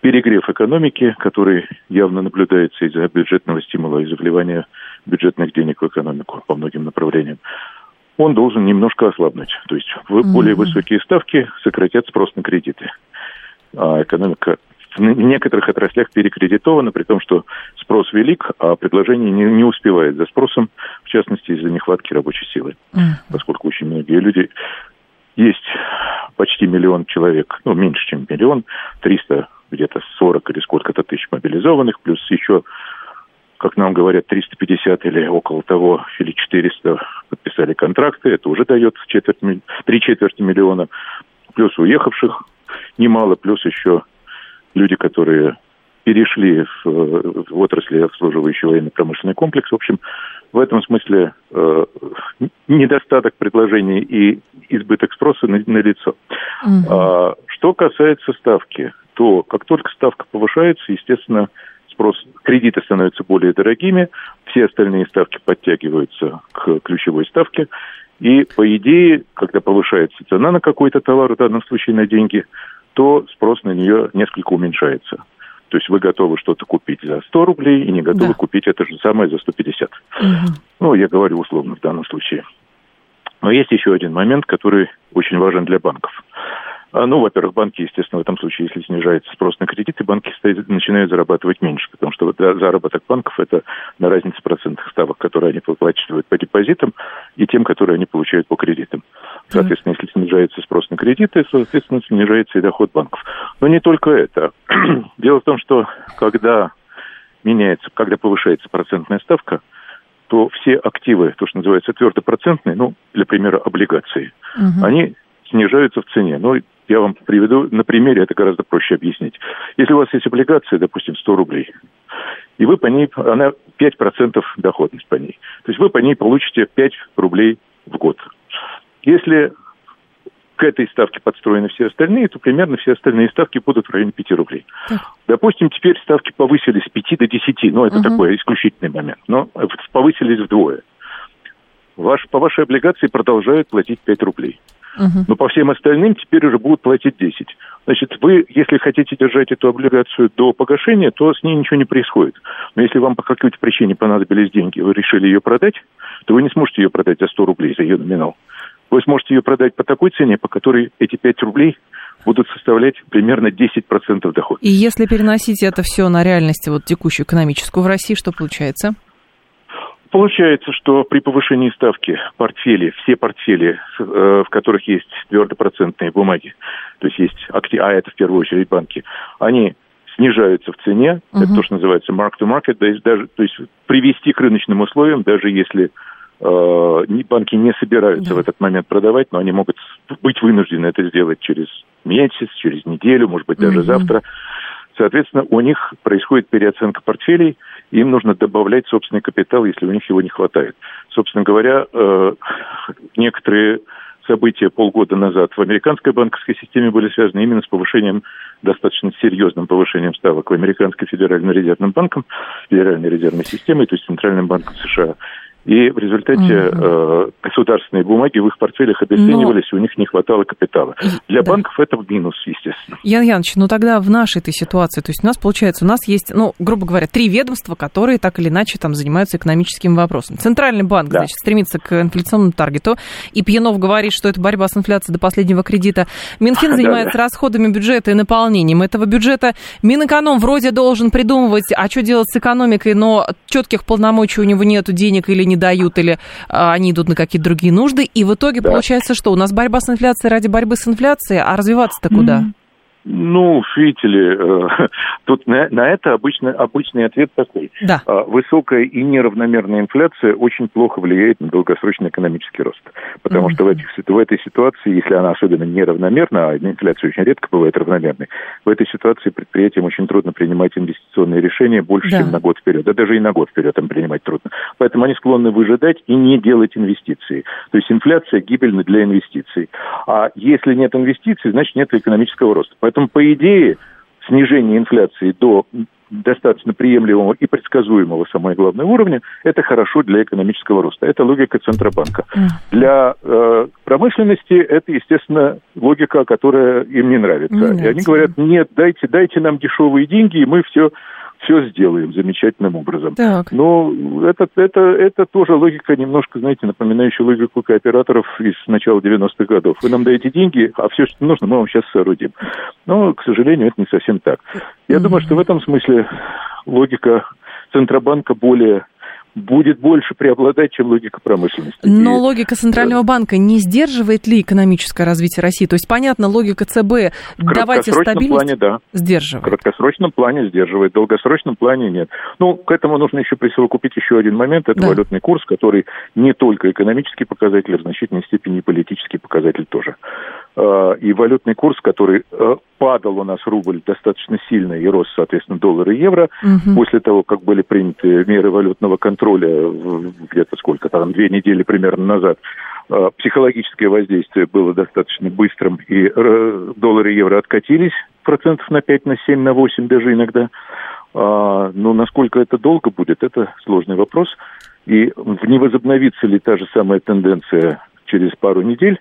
перегрев экономики, который явно наблюдается из-за бюджетного стимула, из-за вливания бюджетных денег в экономику по многим направлениям, он должен немножко ослабнуть. То есть mm-hmm. более высокие ставки сократят спрос на кредиты. А экономика в некоторых отраслях перекредитовано, при том, что спрос велик, а предложение не, не успевает за спросом, в частности, из-за нехватки рабочей силы. Mm. Поскольку очень многие люди... Есть почти миллион человек, ну, меньше, чем миллион, 300, где-то 40 или сколько-то тысяч мобилизованных, плюс еще как нам говорят, 350 или около того, или 400 подписали контракты, это уже дает четверть, три четверти миллиона, плюс уехавших немало, плюс еще люди, которые перешли в, в отрасли обслуживающего военно-промышленный комплекс. В общем, в этом смысле э, недостаток предложений и избыток спроса на, на лицо. Угу. А, что касается ставки, то как только ставка повышается, естественно, спрос, кредиты становятся более дорогими, все остальные ставки подтягиваются к ключевой ставке, и, по идее, когда повышается цена на какой-то товар, в данном случае на деньги, то спрос на нее несколько уменьшается. То есть вы готовы что-то купить за 100 рублей и не готовы да. купить это же самое за 150. Угу. Ну, я говорю условно в данном случае. Но есть еще один момент, который очень важен для банков. А, ну, во-первых, банки, естественно, в этом случае, если снижается спрос на кредиты, банки начинают зарабатывать меньше, потому что заработок банков – это на разнице процентных ставок, которые они выплачивают по депозитам, и тем, которые они получают по кредитам. Соответственно, если снижается спрос на кредиты, соответственно, снижается и доход банков. Но не только это. Дело в том, что когда меняется, когда повышается процентная ставка, то все активы, то, что называется твердопроцентные, ну, для примера, облигации, угу. они снижаются в цене. Ну, я вам приведу на примере, это гораздо проще объяснить. Если у вас есть облигация, допустим, 100 рублей, и вы по ней, она 5% доходность по ней. То есть вы по ней получите 5 рублей в год. Если к этой ставке подстроены все остальные, то примерно все остальные ставки будут в районе 5 рублей. Так. Допустим, теперь ставки повысились с 5 до 10, ну, это угу. такой исключительный момент, но повысились вдвое. Ваш, по вашей облигации продолжают платить 5 рублей. Угу. Но по всем остальным теперь уже будут платить 10. Значит, вы, если хотите держать эту облигацию до погашения, то с ней ничего не происходит. Но если вам по какой-то причине понадобились деньги, вы решили ее продать, то вы не сможете ее продать за 100 рублей, за ее номинал. Вы сможете ее продать по такой цене, по которой эти 5 рублей будут составлять примерно 10% дохода. И если переносить это все на реальность вот текущую экономическую в России, что получается? Получается, что при повышении ставки портфели, все портфели, э, в которых есть твердопроцентные бумаги, то есть есть акти, а это в первую очередь банки, они снижаются в цене, uh-huh. это то, что называется mark-to-market, то есть, даже, то есть привести к рыночным условиям, даже если э, банки не собираются yeah. в этот момент продавать, но они могут быть вынуждены это сделать через месяц, через неделю, может быть, даже uh-huh. завтра. Соответственно, у них происходит переоценка портфелей, им нужно добавлять собственный капитал, если у них его не хватает. Собственно говоря, э, некоторые события полгода назад в американской банковской системе были связаны именно с повышением, достаточно серьезным повышением ставок в американской федеральным резервным банком, федеральной резервной системой, то есть Центральным банком США. И в результате угу. э, государственные бумаги в их портфелях обесценивались, Но... у них не хватало капитала. Для да. банков это минус, естественно. Ян Янович, ну тогда в нашей этой ситуации, то есть у нас получается, у нас есть, ну, грубо говоря, три ведомства, которые так или иначе там занимаются экономическими вопросами. Центральный банк, да. значит, стремится к инфляционному таргету, и Пьянов говорит, что это борьба с инфляцией до последнего кредита. Минфин занимается да, да. расходами бюджета и наполнением этого бюджета. Минэконом вроде должен придумывать, а что делать с экономикой, но четких полномочий у него нет, денег или не не дают, или а, они идут на какие-то другие нужды. И в итоге да. получается, что у нас борьба с инфляцией ради борьбы с инфляцией, а развиваться-то куда? Mm-hmm. Ну, видите ли, э, тут на, на это обычно, обычный ответ такой. Да. Э, высокая и неравномерная инфляция очень плохо влияет на долгосрочный экономический рост. Потому mm-hmm. что в, этих, в этой ситуации, если она особенно неравномерна, а инфляция очень редко бывает равномерной, в этой ситуации предприятиям очень трудно принимать инвестиционные решения больше, да. чем на год вперед. Да даже и на год вперед им принимать трудно. Поэтому они склонны выжидать и не делать инвестиции. То есть инфляция гибельна для инвестиций. А если нет инвестиций, значит нет экономического роста. Поэтому, по идее, снижение инфляции до достаточно приемлемого и предсказуемого, самое главное, уровня, это хорошо для экономического роста. Это логика Центробанка. Для э, промышленности это, естественно, логика, которая им не нравится. Не и они говорят, нет, дайте, дайте нам дешевые деньги, и мы все все сделаем замечательным образом. Так. Но это, это, это тоже логика немножко, знаете, напоминающая логику кооператоров из начала 90-х годов. Вы нам даете деньги, а все, что нужно, мы вам сейчас соорудим. Но, к сожалению, это не совсем так. Я mm-hmm. думаю, что в этом смысле логика Центробанка более будет больше преобладать, чем логика промышленности. Но и... логика Центрального банка не сдерживает ли экономическое развитие России? То есть, понятно, логика ЦБ давайте стабильность плане, да. сдерживает. В краткосрочном плане сдерживает, в долгосрочном плане нет. Ну, к этому нужно еще присовокупить еще один момент. Это да. валютный курс, который не только экономический показатель, а в значительной степени и политический показатель тоже. А, и валютный курс, который э, падал у нас рубль достаточно сильно и рос, соответственно, доллар и евро. Угу. После того, как были приняты меры валютного контроля где-то сколько там, две недели примерно назад, а, психологическое воздействие было достаточно быстрым, и э, доллар и евро откатились процентов на 5, на 7, на 8 даже иногда. А, но насколько это долго будет, это сложный вопрос. И не возобновится ли та же самая тенденция через пару недель,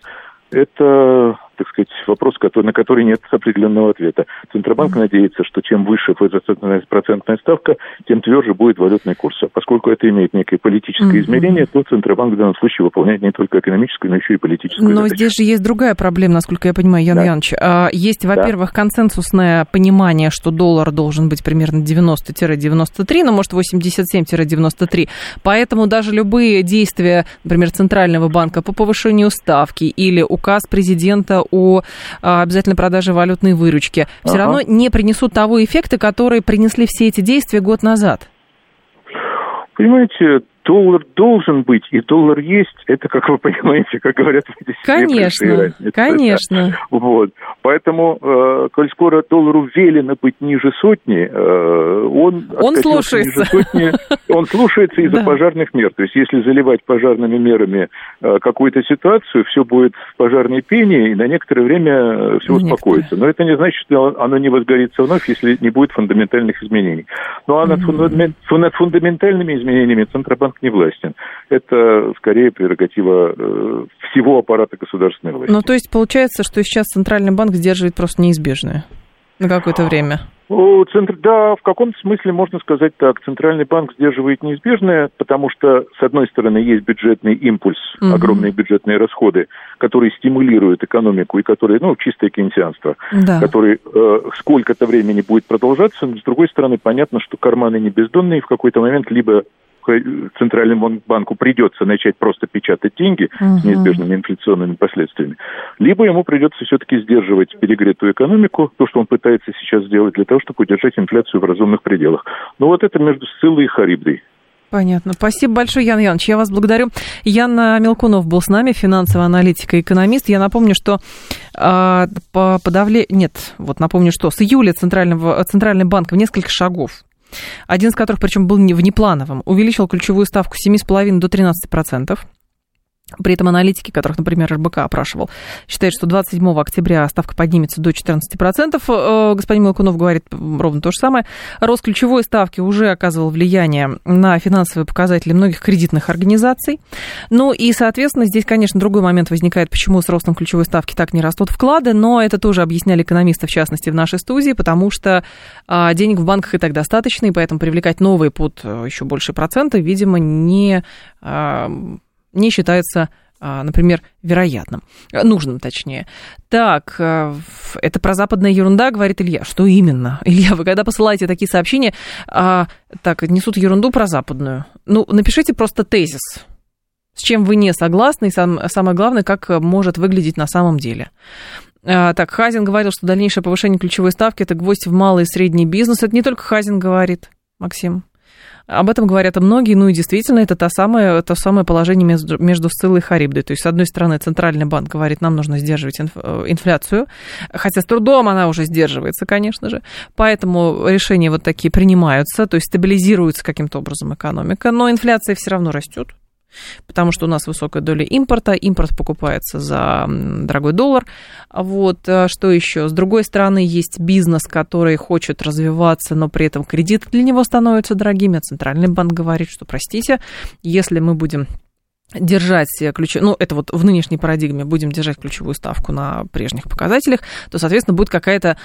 это так сказать, вопрос, на который нет определенного ответа. Центробанк mm-hmm. надеется, что чем выше процентная ставка, тем тверже будет валютный курс. А поскольку это имеет некое политическое mm-hmm. измерение, то Центробанк в данном случае выполняет не только экономическую, но еще и политическую Но задачу. здесь же есть другая проблема, насколько я понимаю, Ян да. Янович. А, есть, во-первых, да. консенсусное понимание, что доллар должен быть примерно 90-93, но может 87-93. Поэтому даже любые действия, например, Центрального банка по повышению ставки или указ президента о а, обязательной продаже валютной выручки, все ага. равно не принесут того эффекта, который принесли все эти действия год назад. Понимаете, доллар должен быть, и доллар есть, это, как вы понимаете, как говорят в Конечно, конечно. Вот. Поэтому, э, коль скоро доллару велено быть ниже сотни, э, он, он слушается. Сотни, он слушается из-за да. пожарных мер. То есть, если заливать пожарными мерами э, какую-то ситуацию, все будет в пожарной пене, и на некоторое время э, все успокоится. Но это не значит, что оно не возгорится вновь, если не будет фундаментальных изменений. Ну а над, mm-hmm. над фундаментальными изменениями Центробанк банк не властен. Это скорее прерогатива э, всего аппарата государственной власти. Ну, то есть получается, что сейчас Центральный банк сдерживает просто неизбежное на какое-то время? Центр, да, в каком-то смысле можно сказать так. Центральный банк сдерживает неизбежное, потому что, с одной стороны, есть бюджетный импульс, угу. огромные бюджетные расходы, которые стимулируют экономику и которые, ну, чистое кейнсианство, да. который э, сколько-то времени будет продолжаться. Но, с другой стороны, понятно, что карманы не бездонные, и в какой-то момент либо Центральному банку придется начать просто печатать деньги uh-huh. с неизбежными инфляционными последствиями, либо ему придется все-таки сдерживать перегретую экономику, то, что он пытается сейчас сделать, для того, чтобы удержать инфляцию в разумных пределах. Но вот это между Сциллой и Харибдой. Понятно. Спасибо большое, Ян Янович. Я вас благодарю. Ян Мелкунов был с нами, финансовый аналитик и экономист. Я напомню, что э, по подавле... Нет, вот напомню, что с июля Центрального, Центральный банк в несколько шагов один из которых, причем, был внеплановым, увеличил ключевую ставку с 7,5 до 13%. При этом аналитики, которых, например, РБК опрашивал, считают, что 27 октября ставка поднимется до 14%. Э, господин Мелкунов говорит ровно то же самое. Рост ключевой ставки уже оказывал влияние на финансовые показатели многих кредитных организаций. Ну и, соответственно, здесь, конечно, другой момент возникает, почему с ростом ключевой ставки так не растут вклады, но это тоже объясняли экономисты, в частности, в нашей студии, потому что а, денег в банках и так достаточно, и поэтому привлекать новые под э, еще больше проценты, видимо, не а, не считается а, например, вероятным, нужным точнее. Так, э, это про западная ерунда, говорит Илья. Что именно? Илья, вы когда посылаете такие сообщения, а, так, несут ерунду про западную. Ну, напишите просто тезис, с чем вы не согласны, и сам, самое главное, как может выглядеть на самом деле. А, так, Хазин говорил, что дальнейшее повышение ключевой ставки – это гвоздь в малый и средний бизнес. Это не только Хазин говорит, Максим. Об этом говорят и многие, ну и действительно, это то самое, то самое положение между, между Сциллой и Харибдой. То есть, с одной стороны, Центральный банк говорит, нам нужно сдерживать э, инфляцию, хотя с трудом она уже сдерживается, конечно же. Поэтому решения вот такие принимаются, то есть стабилизируется каким-то образом экономика, но инфляция все равно растет потому что у нас высокая доля импорта, импорт покупается за дорогой доллар. Вот, а что еще? С другой стороны, есть бизнес, который хочет развиваться, но при этом кредиты для него становятся дорогими, Центральный банк говорит, что, простите, если мы будем держать ключ, ну, это вот в нынешней парадигме будем держать ключевую ставку на прежних показателях, то, соответственно, будет какая-то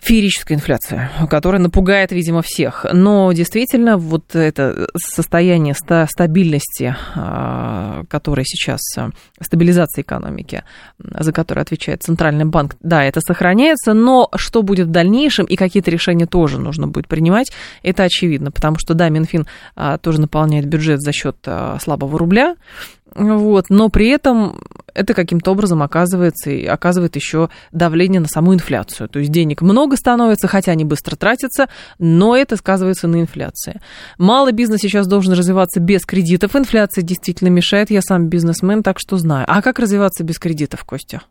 феерическая инфляция, которая напугает, видимо, всех. Но действительно, вот это состояние стабильности, а, которое сейчас, а, стабилизация экономики, за которое отвечает Центральный банк, да, это сохраняется, но что будет в дальнейшем и какие-то решения тоже нужно будет принимать, это очевидно, потому что, да, Минфин а, тоже наполняет бюджет за счет слабого рубля, вот, но при этом это каким-то образом оказывается и оказывает еще давление на саму инфляцию. То есть денег много становится, хотя они быстро тратятся, но это сказывается на инфляции. Малый бизнес сейчас должен развиваться без кредитов. Инфляция действительно мешает. Я сам бизнесмен, так что знаю. А как развиваться без кредитов, Костя?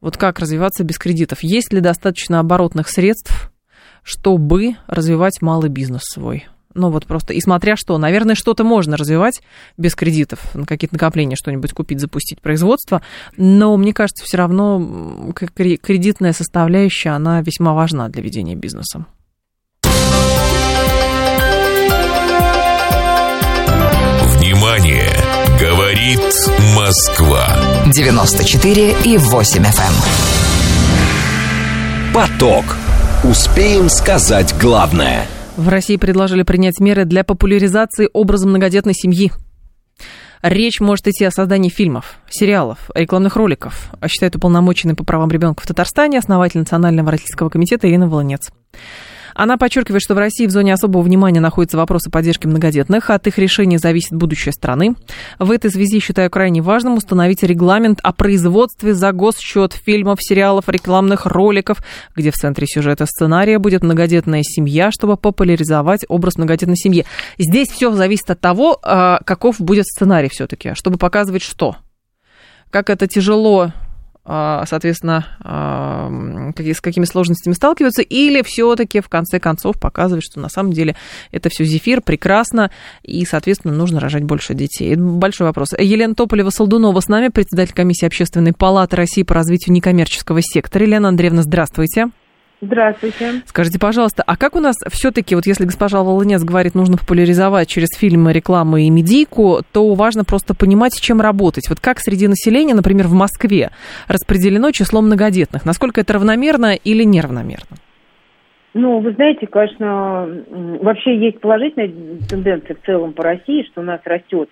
Вот как развиваться без кредитов? Есть ли достаточно оборотных средств, чтобы развивать малый бизнес свой? Ну вот просто, и смотря что, наверное, что-то можно развивать без кредитов, какие-то накопления, что-нибудь купить, запустить производство, но мне кажется, все равно кредитная составляющая, она весьма важна для ведения бизнеса. Внимание! Говорит Москва. 94 и 8 FM. Эм. Поток. Успеем сказать главное – в России предложили принять меры для популяризации образа многодетной семьи. Речь может идти о создании фильмов, сериалов, рекламных роликов, считает уполномоченный по правам ребенка в Татарстане основатель Национального родительского комитета Ирина Волонец. Она подчеркивает, что в России в зоне особого внимания находятся вопросы поддержки многодетных, от их решения зависит будущее страны. В этой связи считаю крайне важным установить регламент о производстве за госсчет фильмов, сериалов, рекламных роликов, где в центре сюжета сценария будет многодетная семья, чтобы популяризовать образ многодетной семьи. Здесь все зависит от того, а, каков будет сценарий все-таки, чтобы показывать что. Как это тяжело а, соответственно, а, с какими сложностями сталкиваются, или все-таки в конце концов показывать, что на самом деле это все зефир, прекрасно, и, соответственно, нужно рожать больше детей. Большой вопрос. Елена Тополева-Солдунова с нами, председатель комиссии Общественной палаты России по развитию некоммерческого сектора. Елена Андреевна, здравствуйте. Здравствуйте. Скажите, пожалуйста, а как у нас все-таки, вот если госпожа Волынец говорит, нужно популяризовать через фильмы, рекламу и медийку, то важно просто понимать, с чем работать. Вот как среди населения, например, в Москве распределено число многодетных? Насколько это равномерно или неравномерно? Ну, вы знаете, конечно, вообще есть положительная тенденция в целом по России, что у нас растет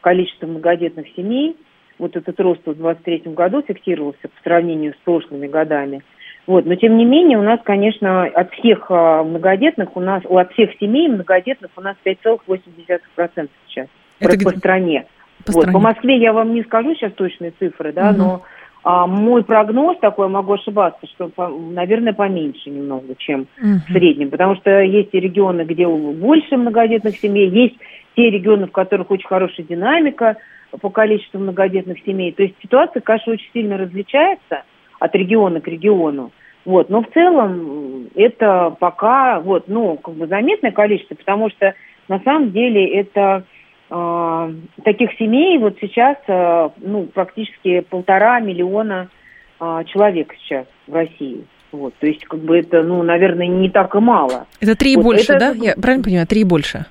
количество многодетных семей. Вот этот рост в 2023 году фиксировался по сравнению с прошлыми годами – Вот, но тем не менее у нас, конечно, от всех а, многодетных у нас, от всех семей многодетных у нас 5,8% сейчас Это по, по стране. По, вот, стране. по Москве я вам не скажу сейчас точные цифры, да, угу. но а, мой прогноз такой, могу ошибаться, что, наверное, поменьше немного, чем угу. в среднем, потому что есть регионы, где больше многодетных семей, есть те регионы, в которых очень хорошая динамика по количеству многодетных семей. То есть ситуация, конечно, очень сильно различается от региона к региону. Вот, но в целом это пока вот, ну, как бы заметное количество, потому что на самом деле это э, таких семей вот сейчас э, ну, практически полтора миллиона э, человек сейчас в России. Вот, то есть, как бы это, ну, наверное, не так и мало. Это три и вот, больше, это, да? Я правильно понимаю, три и больше?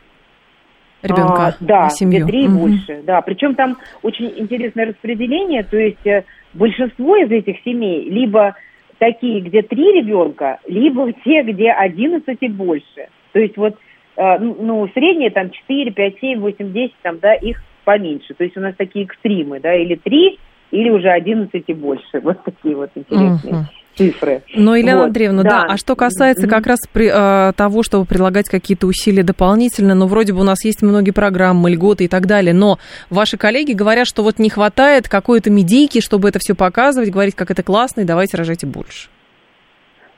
ребенка а, да, семью. три угу. больше, да. Причем там очень интересное распределение, то есть э, большинство из этих семей либо такие, где три ребенка, либо те, где одиннадцать и больше. То есть вот, э, ну, ну, среднее там четыре, пять, семь, восемь, десять, там, да, их поменьше. То есть у нас такие экстримы, да, или три, или уже одиннадцать и больше. Вот такие вот интересные. Угу цифры. Но, Елена вот, Андреевна, да. да, а что касается mm-hmm. как раз при, э, того, чтобы прилагать какие-то усилия дополнительно, ну, вроде бы у нас есть многие программы, льготы и так далее, но ваши коллеги говорят, что вот не хватает какой-то медийки, чтобы это все показывать, говорить, как это классно, и давайте рожайте больше.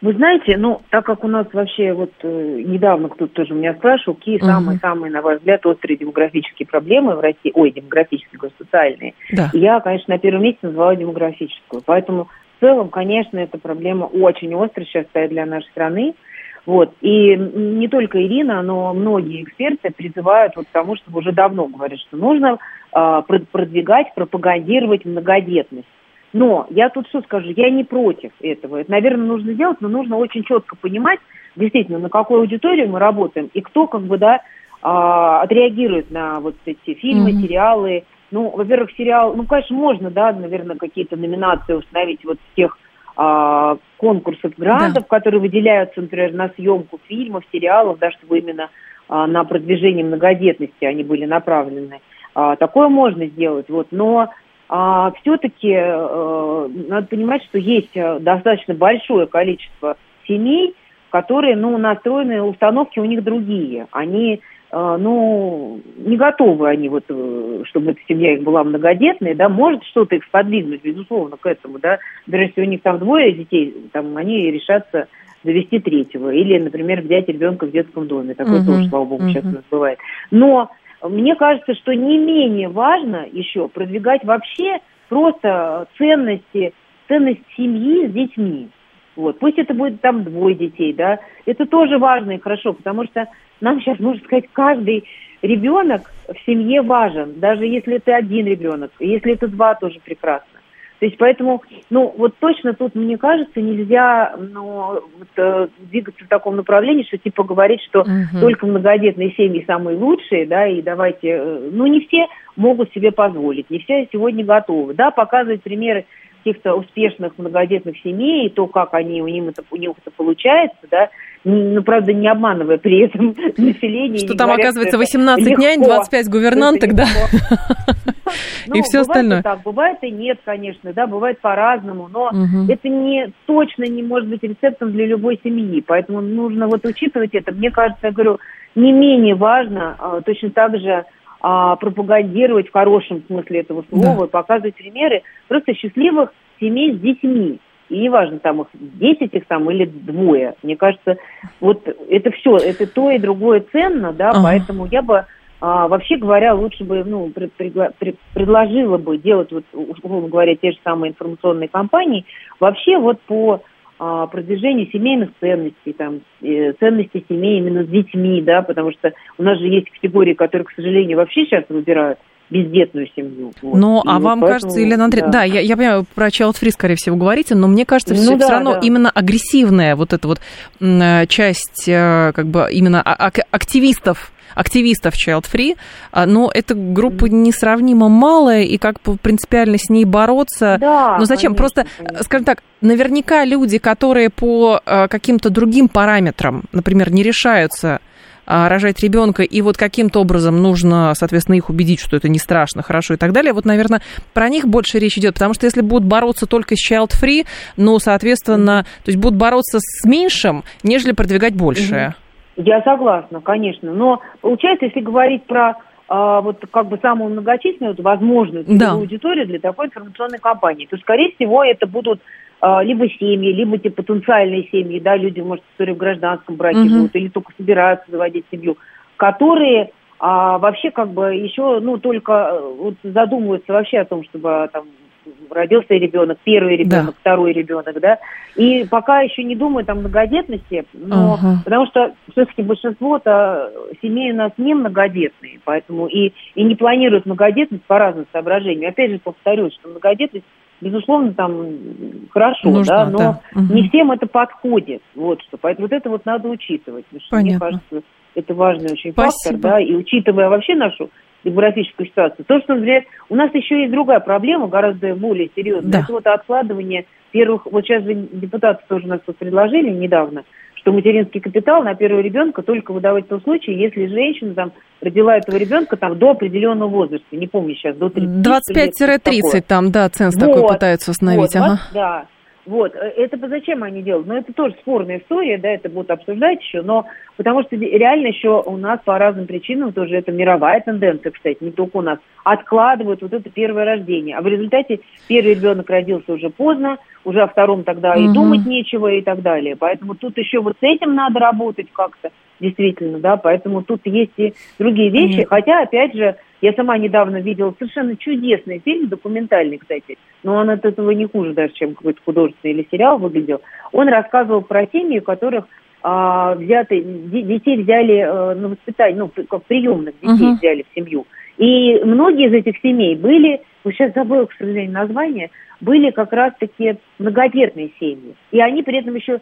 Вы знаете, ну, так как у нас вообще вот э, недавно кто-то тоже меня спрашивал, какие uh-huh. самые-самые, на ваш взгляд, острые демографические проблемы в России, ой, демографические, социальные, да. я, конечно, на первом месте называла демографическую. Поэтому целом, конечно, эта проблема очень острая сейчас стоит для нашей страны. Вот. И не только Ирина, но многие эксперты призывают вот к тому, чтобы уже давно говорят, что нужно э, продвигать, пропагандировать многодетность. Но я тут что скажу, я не против этого. Это, наверное, нужно сделать, но нужно очень четко понимать, действительно, на какую аудиторию мы работаем и кто, как бы, да, э, отреагирует на вот эти фильмы, mm-hmm. сериалы, ну, во-первых, сериал, ну, конечно, можно, да, наверное, какие-то номинации установить вот с тех а, конкурсов грантов, да. которые выделяются, например, на съемку фильмов, сериалов, да, чтобы именно а, на продвижение многодетности они были направлены. А, такое можно сделать, вот, но а, все-таки а, надо понимать, что есть э, достаточно большое количество семей, которые, ну, настроены, установки у них другие. Они ну, не готовы они, вот, э, чтобы эта семья их была многодетной, да, может что-то их сподвигнуть, безусловно, к этому, да, даже если у них там двое детей, там, они решатся завести третьего, или, например, взять ребенка в детском доме, такое uh-huh. тоже, слава богу, uh-huh. сейчас у нас бывает. Но мне кажется, что не менее важно еще продвигать вообще просто ценности, ценность семьи с детьми. Вот. Пусть это будет там двое детей, да, это тоже важно и хорошо, потому что нам сейчас, можно сказать, каждый ребенок в семье важен, даже если это один ребенок, если это два, тоже прекрасно. То есть поэтому, ну, вот точно тут, мне кажется, нельзя ну, вот, э, двигаться в таком направлении, что типа говорить, что угу. только многодетные семьи самые лучшие, да, и давайте, э, ну, не все могут себе позволить, не все сегодня готовы, да, показывать примеры каких-то успешных многодетных семей, и то, как они, у, них это, у них это получается, да, ну, правда, не обманывая при этом население. Что там, говорят, оказывается, 18 легко, нянь, 25 гувернанток, да? Ну, и все остальное. так, бывает и нет, конечно, да, бывает по-разному, но это не точно не может быть рецептом для любой семьи, поэтому нужно вот учитывать это. Мне кажется, я говорю, не менее важно а, точно так же а, пропагандировать в хорошем смысле этого слова, показывать примеры просто счастливых семей с детьми. И неважно, там их 10 их там или двое. Мне кажется, вот это все, это то и другое ценно, да, ага. поэтому я бы а, вообще говоря, лучше бы, ну, пред, пред, пред, предложила бы делать, вот, условно говоря, те же самые информационные кампании, вообще вот по а, продвижению семейных ценностей, там, ценностей семей именно с детьми, да, потому что у нас же есть категории, которые, к сожалению, вообще сейчас выбирают бездетную семью. Вот. Ну, а вам поэтому, кажется, Елена Андреевна, да, да я, я понимаю, про child free, скорее всего, говорите, но мне кажется, ну, все, да, все равно да. именно агрессивная вот эта вот э, часть, э, как бы именно активистов активистов Child Free, а, но эта группа несравнимо малая, и как принципиально с ней бороться. Да, ну зачем? Конечно, Просто, конечно. скажем так, наверняка люди, которые по каким-то другим параметрам, например, не решаются а, рожать ребенка, и вот каким-то образом нужно, соответственно, их убедить, что это не страшно, хорошо и так далее. Вот, наверное, про них больше речь идет, потому что если будут бороться только с child-free, ну, соответственно, то есть будут бороться с меньшим, нежели продвигать большее. Я согласна, конечно. Но получается, если говорить про а, вот как бы самую многочисленную, возможную да. аудиторию для такой информационной кампании, то, скорее всего, это будут а, либо семьи, либо те потенциальные семьи, да, люди, может, которые в гражданском браке угу. живут или только собираются заводить семью, которые а, вообще как бы еще, ну, только э, вот задумываются вообще о том, чтобы там родился ребенок, первый ребенок, да. второй ребенок, да, и пока еще не думают о многодетности, но ага. потому что все-таки большинство-то семей у нас не многодетные, поэтому и, и не планируют многодетность по разным соображениям. Опять же повторюсь, что многодетность безусловно, там хорошо, Нужно, да, но да. Угу. не всем это подходит. Вот что. Поэтому вот это вот надо учитывать. Потому что, мне кажется, это важный очень Спасибо. фактор, да, и учитывая вообще нашу демографическую ситуацию. То, что, например, у нас еще есть другая проблема, гораздо более серьезная. Да. Это вот откладывание первых... Вот сейчас же депутаты тоже нас тут предложили недавно, что материнский капитал на первого ребенка только выдавать в том случае, если женщина там родила этого ребенка там до определенного возраста. Не помню сейчас, до 30. 25-30 там, да, ценз вот, такой пытаются установить. Вот, ага. да. Вот, э, это зачем они делают? Ну, это тоже спорная история, да, это будут обсуждать еще, но потому что реально еще у нас по разным причинам тоже это мировая тенденция, кстати, не только у нас, откладывают вот это первое рождение. А в результате первый ребенок родился уже поздно, уже о втором тогда угу. и думать нечего и так далее. Поэтому тут еще вот с этим надо работать как-то, действительно, да, поэтому тут есть и другие вещи, Нет. хотя, опять же, я сама недавно видела совершенно чудесный фильм, документальный, кстати, но он от этого не хуже даже, чем какой-то художественный или сериал выглядел. Он рассказывал про семьи, у которых а, взяты, детей взяли а, на воспитание, ну, как приемных детей uh-huh. взяли в семью. И многие из этих семей были, вот сейчас забыла, к сожалению, название, были как раз-таки многодетные семьи. И они при этом еще,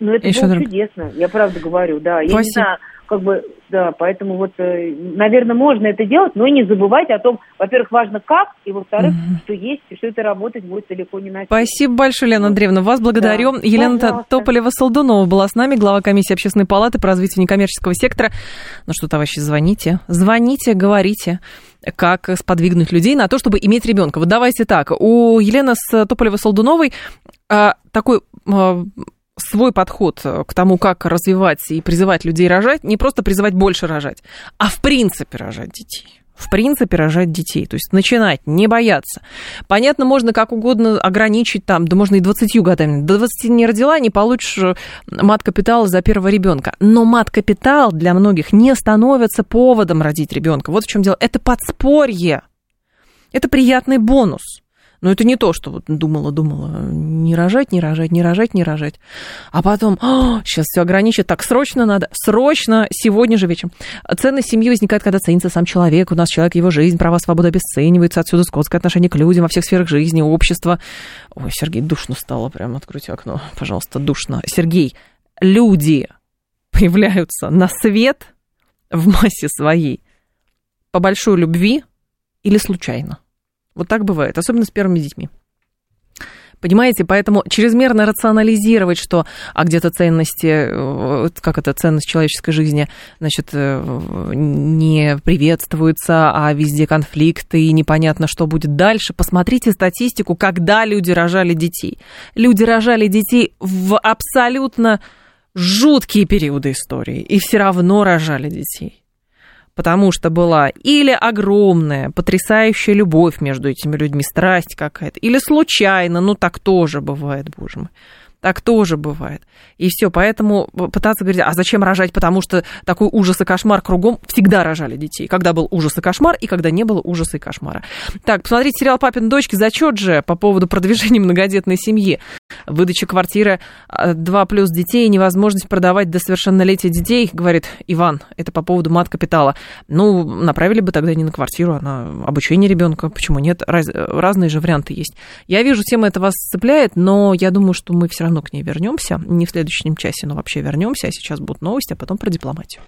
ну это еще было друг... чудесно, я правда говорю, да. Я не знаю, как бы, да, поэтому вот, э, наверное, можно это делать, но не забывать о том, во-первых, важно как, и во-вторых, угу. что есть, и что это работать будет далеко не на Спасибо большое, Лена Андреевна, вас благодарю. Да. Елена Тополева-Солдунова была с нами, глава комиссии общественной палаты по развитию некоммерческого сектора. Ну что, товарищи, звоните, звоните, говорите как сподвигнуть людей на то, чтобы иметь ребенка. Вот давайте так. У Елены с Тополевой-Солдуновой а, такой а, свой подход э, к тому, как развивать и призывать людей рожать, не просто призывать больше рожать, а в принципе рожать детей в принципе, рожать детей. То есть начинать, не бояться. Понятно, можно как угодно ограничить там, да можно и 20 годами. До 20 не родила, не получишь э, мат-капитал за первого ребенка. Но мат-капитал для многих не становится поводом родить ребенка. Вот в чем дело. Это подспорье. Это приятный бонус. Но это не то, что вот думала, думала, не рожать, не рожать, не рожать, не рожать. А потом, сейчас все ограничит, так срочно надо, срочно, сегодня же вечером. Ценность семьи возникает, когда ценится сам человек, у нас человек, его жизнь, права, свобода обесценивается, отсюда скотское отношение к людям во всех сферах жизни, общества. Ой, Сергей, душно стало, прям откройте окно, пожалуйста, душно. Сергей, люди появляются на свет в массе своей по большой любви или случайно? Вот так бывает, особенно с первыми детьми. Понимаете, поэтому чрезмерно рационализировать, что а где-то ценности, э, как это ценность человеческой жизни, значит, э, не приветствуется, а везде конфликты и непонятно, что будет дальше. Посмотрите статистику, когда люди рожали детей. Люди рожали детей в абсолютно жуткие периоды истории и все равно рожали детей потому что была или огромная, потрясающая любовь между этими людьми, страсть какая-то, или случайно, ну так тоже бывает, боже мой. Так тоже бывает. И все, поэтому пытаться говорить, а зачем рожать, потому что такой ужас и кошмар кругом, всегда рожали детей. Когда был ужас и кошмар, и когда не было ужаса и кошмара. Так, посмотрите сериал «Папин дочки», зачет же по поводу продвижения многодетной семьи. Выдача квартиры 2 а, плюс детей, невозможность продавать до совершеннолетия детей, говорит Иван, это по поводу мат-капитала. Ну, направили бы тогда не на квартиру, а на обучение ребенка. Почему нет? Раз, разные же варианты есть. Я вижу, тема это вас цепляет, но я думаю, что мы все равно равно к ней вернемся. Не в следующем часе, но вообще вернемся. А сейчас будут новости, а потом про дипломатию.